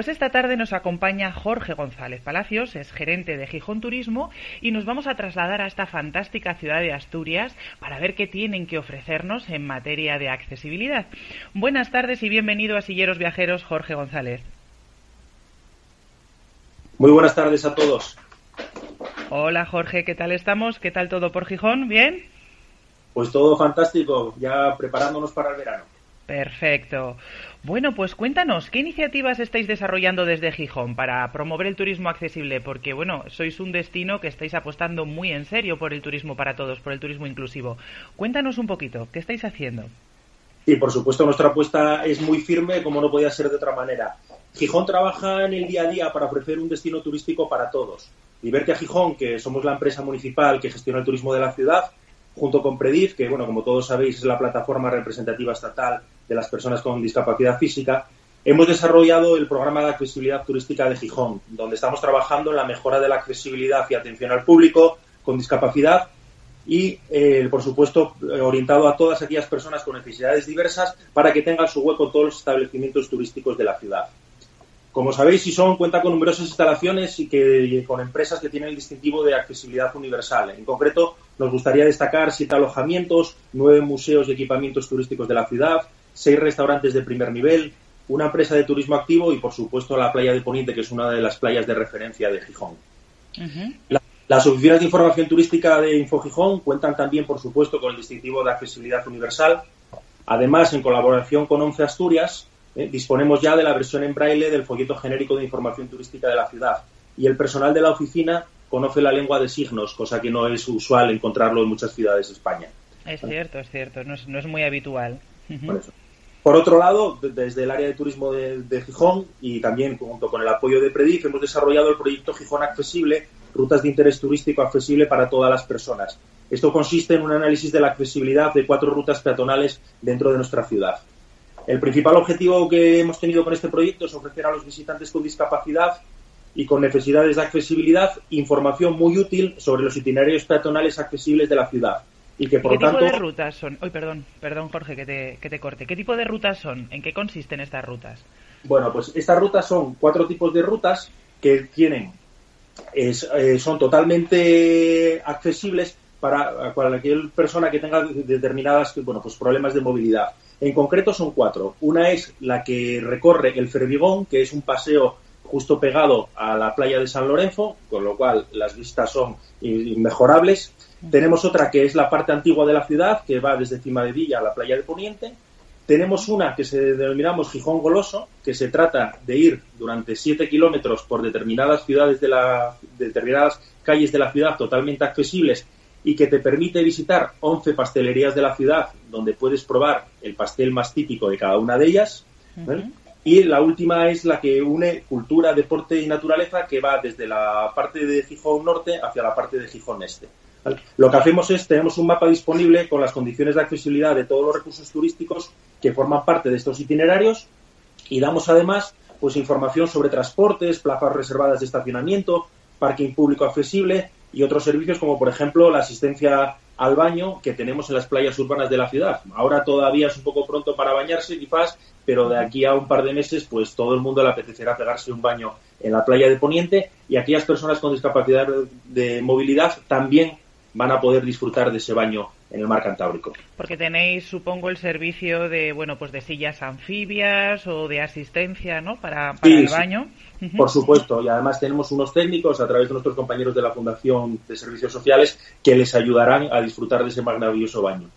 Pues esta tarde nos acompaña Jorge González Palacios, es gerente de Gijón Turismo, y nos vamos a trasladar a esta fantástica ciudad de Asturias para ver qué tienen que ofrecernos en materia de accesibilidad. Buenas tardes y bienvenido a Silleros Viajeros, Jorge González. Muy buenas tardes a todos. Hola Jorge, ¿qué tal estamos? ¿Qué tal todo por Gijón? ¿Bien? Pues todo fantástico, ya preparándonos para el verano. Perfecto. Bueno, pues cuéntanos, ¿qué iniciativas estáis desarrollando desde Gijón para promover el turismo accesible? Porque, bueno, sois un destino que estáis apostando muy en serio por el turismo para todos, por el turismo inclusivo. Cuéntanos un poquito, ¿qué estáis haciendo? Sí, por supuesto, nuestra apuesta es muy firme, como no podía ser de otra manera. Gijón trabaja en el día a día para ofrecer un destino turístico para todos. a Gijón, que somos la empresa municipal que gestiona el turismo de la ciudad, junto con Predif, que, bueno, como todos sabéis, es la plataforma representativa estatal de las personas con discapacidad física, hemos desarrollado el programa de accesibilidad turística de Gijón, donde estamos trabajando en la mejora de la accesibilidad y atención al público con discapacidad y, eh, por supuesto, orientado a todas aquellas personas con necesidades diversas para que tengan su hueco todos los establecimientos turísticos de la ciudad. Como sabéis, Sison cuenta con numerosas instalaciones y que, con empresas que tienen el distintivo de accesibilidad universal. En concreto, nos gustaría destacar siete alojamientos, nueve museos y equipamientos turísticos de la ciudad, seis restaurantes de primer nivel, una empresa de turismo activo y, por supuesto, la playa de Poniente, que es una de las playas de referencia de Gijón. las oficinas de información turística de InfoGijón cuentan también, por supuesto, con el distintivo de accesibilidad universal. Además, en colaboración con ONCE Asturias, eh, disponemos ya de la versión en braille del folleto genérico de información turística de la ciudad y el personal de la oficina conoce la lengua de signos, cosa que no es usual encontrarlo en muchas ciudades de España. Es cierto, es cierto, no es, muy habitual. Por, otro lado, desde el área de turismo de, Gijón y también junto con el apoyo de Predif hemos desarrollado el proyecto Gijón Accesible, rutas de interés turístico accesible para todas las personas. Esto consiste en un análisis de la accesibilidad de cuatro rutas peatonales dentro de nuestra ciudad. El principal objetivo que hemos tenido con este proyecto es ofrecer a los visitantes con discapacidad y con necesidades de accesibilidad información muy útil sobre los itinerarios peatonales accesibles de la ciudad. Y que, por ¿Qué tipo de rutas son? Hoy, perdón, perdón, Jorge, que te, que te corte. ¿Qué tipo de rutas son? ¿En qué consisten estas rutas? Bueno, pues estas rutas son cuatro tipos de rutas que tienen, eh, son totalmente accesibles para cualquier persona que tenga determinadas bueno, pues problemas de movilidad. En concreto son cuatro. Una es la que recorre el Fervigón, que es un paseo justo pegado a la playa de San Lorenzo, con lo cual las vistas son inmejorables. Tenemos otra que es la parte antigua de la ciudad, que va desde Cima de Villa a la playa de Poniente. Tenemos una que se denominamos Gijón Goloso, que se trata de ir durante siete kilómetros por determinadas ciudades de la, determinadas calles de la ciudad totalmente accesibles y que te permite visitar 11 pastelerías de la ciudad donde puedes probar el pastel más típico de cada una de ellas. Y la última es la que une cultura, deporte y naturaleza que va desde la parte de Gijón Norte hacia la parte de Gijón Este. Lo que hacemos es, tenemos un mapa disponible con las condiciones de accesibilidad de todos los recursos turísticos que forman parte de estos itinerarios y damos además pues información sobre transportes, plazas reservadas de estacionamiento, parking público accesible y otros servicios como por ejemplo la asistencia al baño que tenemos en las playas urbanas de la ciudad. Ahora todavía es un poco pronto para bañarse quizás, pero de aquí a un par de meses pues todo el mundo le apetecerá pegarse un baño en la playa de Poniente y aquellas personas con discapacidad de movilidad también van a poder disfrutar de ese baño en el mar Cantábrico. Porque tenéis, supongo, el servicio de, bueno, pues de sillas anfibias o de asistencia, ¿no? Para, el baño. Por supuesto, y además tenemos unos técnicos a través de nuestros compañeros de la Fundación de Servicios Sociales que les ayudarán a disfrutar de ese maravilloso baño.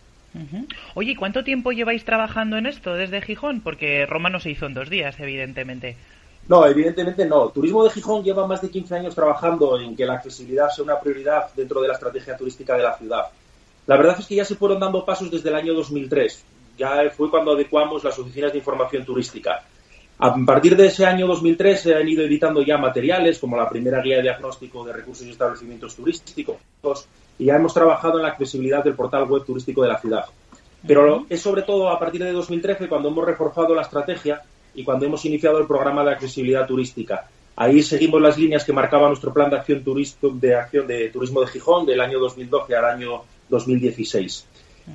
Oye, ¿y cuánto tiempo lleváis trabajando en esto desde Gijón? Porque Roma no se hizo en dos días, evidentemente. No, evidentemente no. Turismo de Gijón lleva más de 15 años trabajando en que la accesibilidad sea una prioridad dentro de la estrategia turística de la ciudad. La verdad es que ya se fueron dando pasos desde el año 2003. Ya fue cuando adecuamos las oficinas de información turística. A partir de ese año 2003 se han ido editando ya materiales como la primera guía de diagnóstico de recursos y establecimientos turísticos y ya hemos trabajado en la accesibilidad del portal web turístico de la ciudad. Pero es sobre todo a partir de 2013 cuando hemos reforzado la estrategia y cuando hemos iniciado el programa de accesibilidad turística. Ahí seguimos las líneas que marcaba nuestro plan de acción, de, acción de turismo de Gijón del año 2012 al año 2016.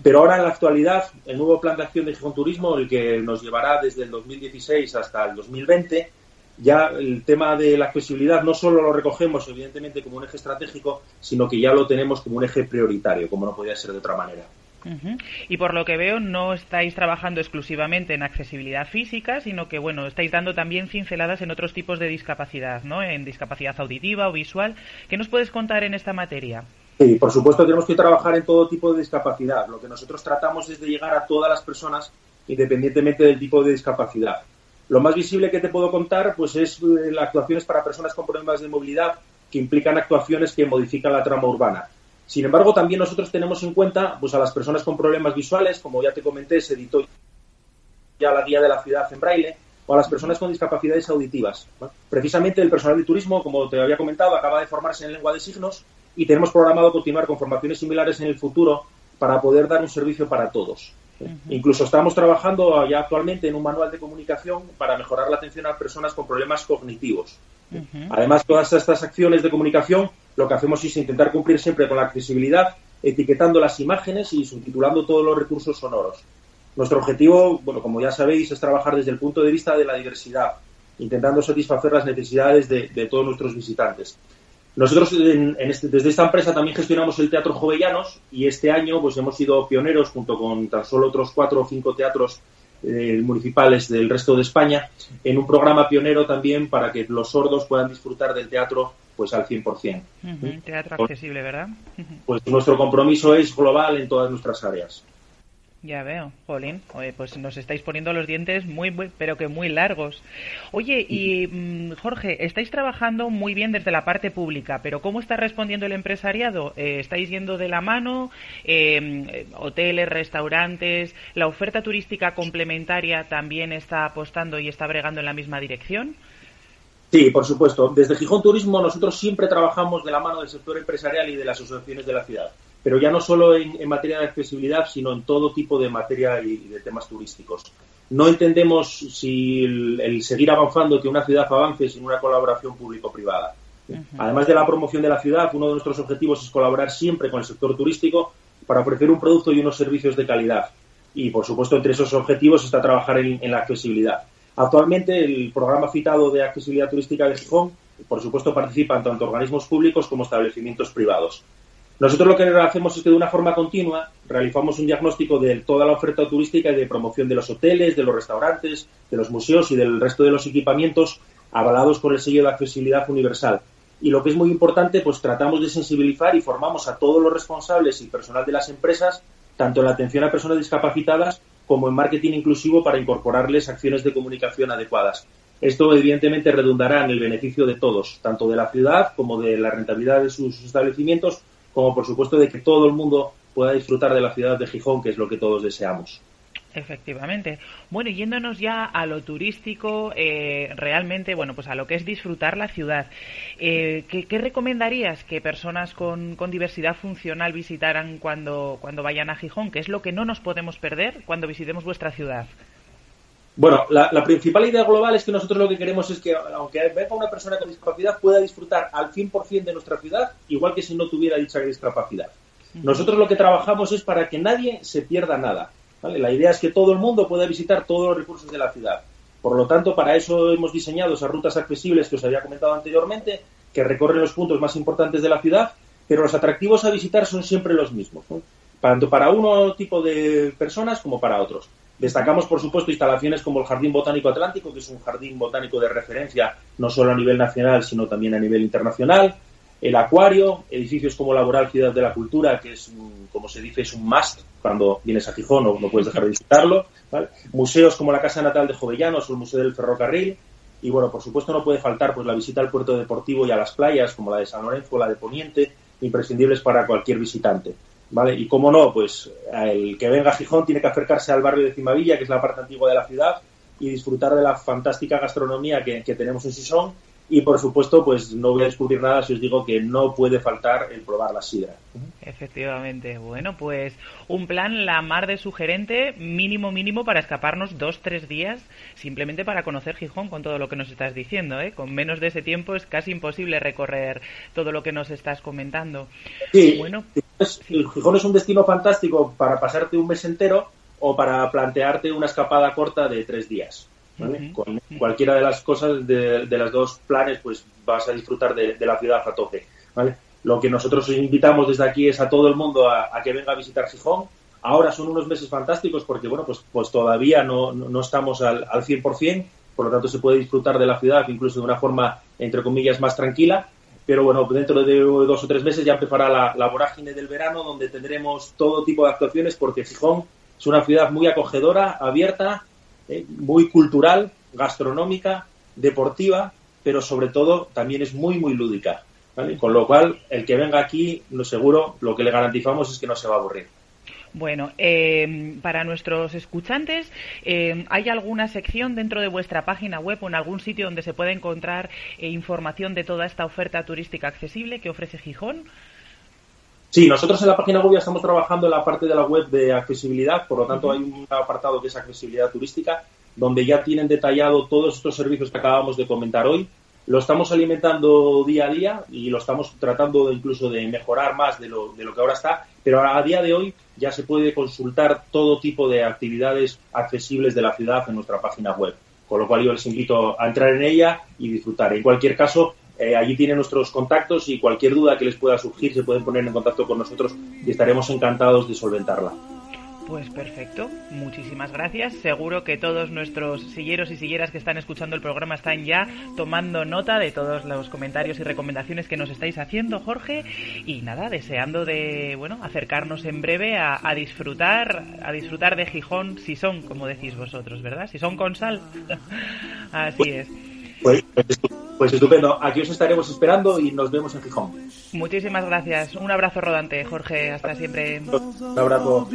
Pero ahora, en la actualidad, el nuevo plan de acción de Gijón Turismo, el que nos llevará desde el 2016 hasta el 2020, ya el tema de la accesibilidad no solo lo recogemos, evidentemente, como un eje estratégico, sino que ya lo tenemos como un eje prioritario, como no podía ser de otra manera. Y por lo que veo, no estáis trabajando exclusivamente en accesibilidad física, sino que, bueno, estáis dando también cinceladas en otros tipos de discapacidad, ¿no? En discapacidad auditiva o visual. ¿Qué nos puedes contar en esta materia? Sí, por supuesto tenemos que trabajar en todo tipo de discapacidad. Lo que nosotros tratamos es de llegar a todas las personas independientemente del tipo de discapacidad. Lo más visible que te puedo contar pues es eh, actuaciones para personas con problemas de movilidad que implican actuaciones que modifican la trama urbana. Sin embargo, también nosotros tenemos en cuenta pues, a las personas con problemas visuales, como ya te comenté, se editó ya la guía de la ciudad en braille, o a las personas con discapacidades auditivas. Precisamente el personal de turismo, como te había comentado, acaba de formarse en lengua de signos y tenemos programado continuar con formaciones similares en el futuro para poder dar un servicio para todos. Incluso estamos trabajando ya actualmente en un manual de comunicación para mejorar la atención a personas con problemas cognitivos. Además, todas estas acciones de comunicación lo que hacemos es intentar cumplir siempre con la accesibilidad, etiquetando las imágenes y subtitulando todos los recursos sonoros. Nuestro objetivo, bueno, como ya sabéis, es trabajar desde el punto de vista de la diversidad, intentando satisfacer las necesidades de todos nuestros visitantes. Nosotros este, desde esta empresa también gestionamos el Teatro Jovellanos y este año pues hemos sido pioneros junto con tan solo otros cuatro o cinco teatros eh, municipales del resto de España en un programa pionero también para que los sordos puedan disfrutar del teatro pues al 100%. teatro accesible, ¿verdad? Pues nuestro compromiso es global en todas nuestras áreas. Ya veo, Jolín. pues nos estáis poniendo los dientes muy, pero que muy largos. Oye, y mm, Jorge, estáis trabajando muy bien desde la parte pública, pero ¿cómo está respondiendo el empresariado? Eh, ¿Estáis yendo de la mano? Eh, ¿Hoteles, restaurantes? ¿La oferta turística complementaria también está apostando y está bregando en la misma dirección? Sí, por supuesto. Desde Gijón Turismo nosotros siempre trabajamos de la mano del sector empresarial y de las asociaciones de la ciudad pero ya no solo en, materia de accesibilidad, sino en todo tipo de materia y, de temas turísticos. No entendemos si el, seguir avanzando que una ciudad avance sin una colaboración público-privada. Además de la promoción de la ciudad, uno de nuestros objetivos es colaborar siempre con el sector turístico para ofrecer un producto y unos servicios de calidad. Y, por supuesto, entre esos objetivos está trabajar en, en la accesibilidad. Actualmente, el programa citado de accesibilidad turística de Gijón, por supuesto, participan tanto organismos públicos como establecimientos privados. Nosotros lo que hacemos es que de una forma continua realizamos un diagnóstico de toda la oferta turística y de promoción de los hoteles, de los restaurantes, de los museos y del resto de los equipamientos avalados por el sello de accesibilidad universal. Y lo que es muy importante, pues tratamos de sensibilizar y formamos a todos los responsables y personal de las empresas, tanto en la atención a personas discapacitadas como en marketing inclusivo para incorporarles acciones de comunicación adecuadas. Esto evidentemente redundará en el beneficio de todos, tanto de la ciudad como de la rentabilidad de sus establecimientos, como por supuesto de que todo el mundo pueda disfrutar de la ciudad de Gijón, que es lo que todos deseamos. Efectivamente. Bueno, yéndonos ya a lo turístico, eh, realmente, bueno, pues a lo que es disfrutar la ciudad. Eh, ¿qué, recomendarías que personas con, diversidad funcional visitaran cuando, cuando vayan a Gijón? ¿Qué es lo que no nos podemos perder cuando visitemos vuestra ciudad? Bueno, la, principal idea global es que nosotros lo que queremos es que, aunque venga una persona con discapacidad, pueda disfrutar al 100% de nuestra ciudad, igual que si no tuviera dicha discapacidad. Nosotros lo que trabajamos es para que nadie se pierda nada. La idea es que todo el mundo pueda visitar todos los recursos de la ciudad. Por lo tanto, para eso hemos diseñado esas rutas accesibles que os había comentado anteriormente, que recorren los puntos más importantes de la ciudad, pero los atractivos a visitar son siempre los mismos. tanto para uno tipo de personas como para otros. Destacamos, por supuesto, instalaciones como el Jardín Botánico Atlántico, que es un jardín botánico de referencia no solo a nivel nacional, sino también a nivel internacional. El acuario, edificios como Laboral Ciudad de la Cultura, que es, como se dice, es un must cuando vienes a Gijón, no, no puedes dejar de visitarlo. Museos como la Casa Natal de Jovellanos o el Museo del Ferrocarril. Y bueno, por supuesto no puede faltar pues la visita al puerto deportivo y a las playas, como la de San Lorenzo o la de Poniente, imprescindibles para cualquier visitante. ¿Vale? Y cómo no, pues el que venga a Gijón tiene que acercarse al barrio de Cimavilla, que es la parte antigua de la ciudad, y disfrutar de la fantástica gastronomía que, que tenemos en Sison y por supuesto, pues no voy a descubrir nada si os digo que no puede faltar el probar la sidra. Efectivamente. Bueno, pues un plan la mar de sugerente, mínimo, mínimo, para escaparnos dos, tres días, simplemente para conocer Gijón con todo lo que nos estás diciendo. ¿eh? Con menos de ese tiempo es casi imposible recorrer todo lo que nos estás comentando. Sí, bueno, Gijón es un destino fantástico para pasarte un mes entero o para plantearte una escapada corta de tres días. Con cualquiera de las cosas, de, las dos planes, pues vas a disfrutar de, la ciudad a tope, ¿vale? Lo que nosotros invitamos desde aquí es a todo el mundo a, que venga a visitar Gijón. Ahora son unos meses fantásticos porque, bueno, pues, pues todavía no, no, estamos al, al 100%, por lo tanto se puede disfrutar de la ciudad incluso de una forma, entre comillas, más tranquila. Pero bueno, dentro de dos o tres meses ya empezará la, la vorágine del verano donde tendremos todo tipo de actuaciones porque Gijón es una ciudad muy acogedora, abierta, eh, muy cultural, gastronómica, deportiva, pero sobre todo también es muy, muy lúdica. Con lo cual, el que venga aquí, lo seguro, lo que le garantizamos es que no se va a aburrir. Bueno, eh, para nuestros escuchantes, eh, ¿hay alguna sección dentro de vuestra página web o en algún sitio donde se pueda encontrar información de toda esta oferta turística accesible que ofrece Gijón? Sí, nosotros en la página web ya estamos trabajando en la parte de la web de accesibilidad, por lo tanto hay un apartado que es accesibilidad turística, donde ya tienen detallado todos estos servicios que acabamos de comentar hoy. Lo estamos alimentando día a día y lo estamos tratando incluso de mejorar más de lo, de lo que ahora está, pero a día de hoy ya se puede consultar todo tipo de actividades accesibles de la ciudad en nuestra página web. Con lo cual yo les invito a entrar en ella y disfrutar. En cualquier caso, eh, allí tienen nuestros contactos y cualquier duda que les pueda surgir se pueden poner en contacto con nosotros y estaremos encantados de solventarla. Pues perfecto, muchísimas gracias. Seguro que todos nuestros silleros y silleras que están escuchando el programa están ya tomando nota de todos los comentarios y recomendaciones que nos estáis haciendo, Jorge. Y nada, deseando de bueno acercarnos en breve a, disfrutar, a disfrutar de Gijón si son, como decís vosotros, ¿verdad? Si son con sal. Así es. Pues, pues, estupendo. Aquí os estaremos esperando y nos vemos en Gijón. Muchísimas gracias. Un abrazo rodante, Jorge. Hasta siempre. Un abrazo.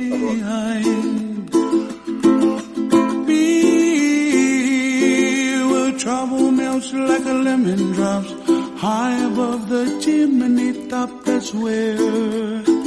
trouble melts like a lemon drops high above the chimney top. That's where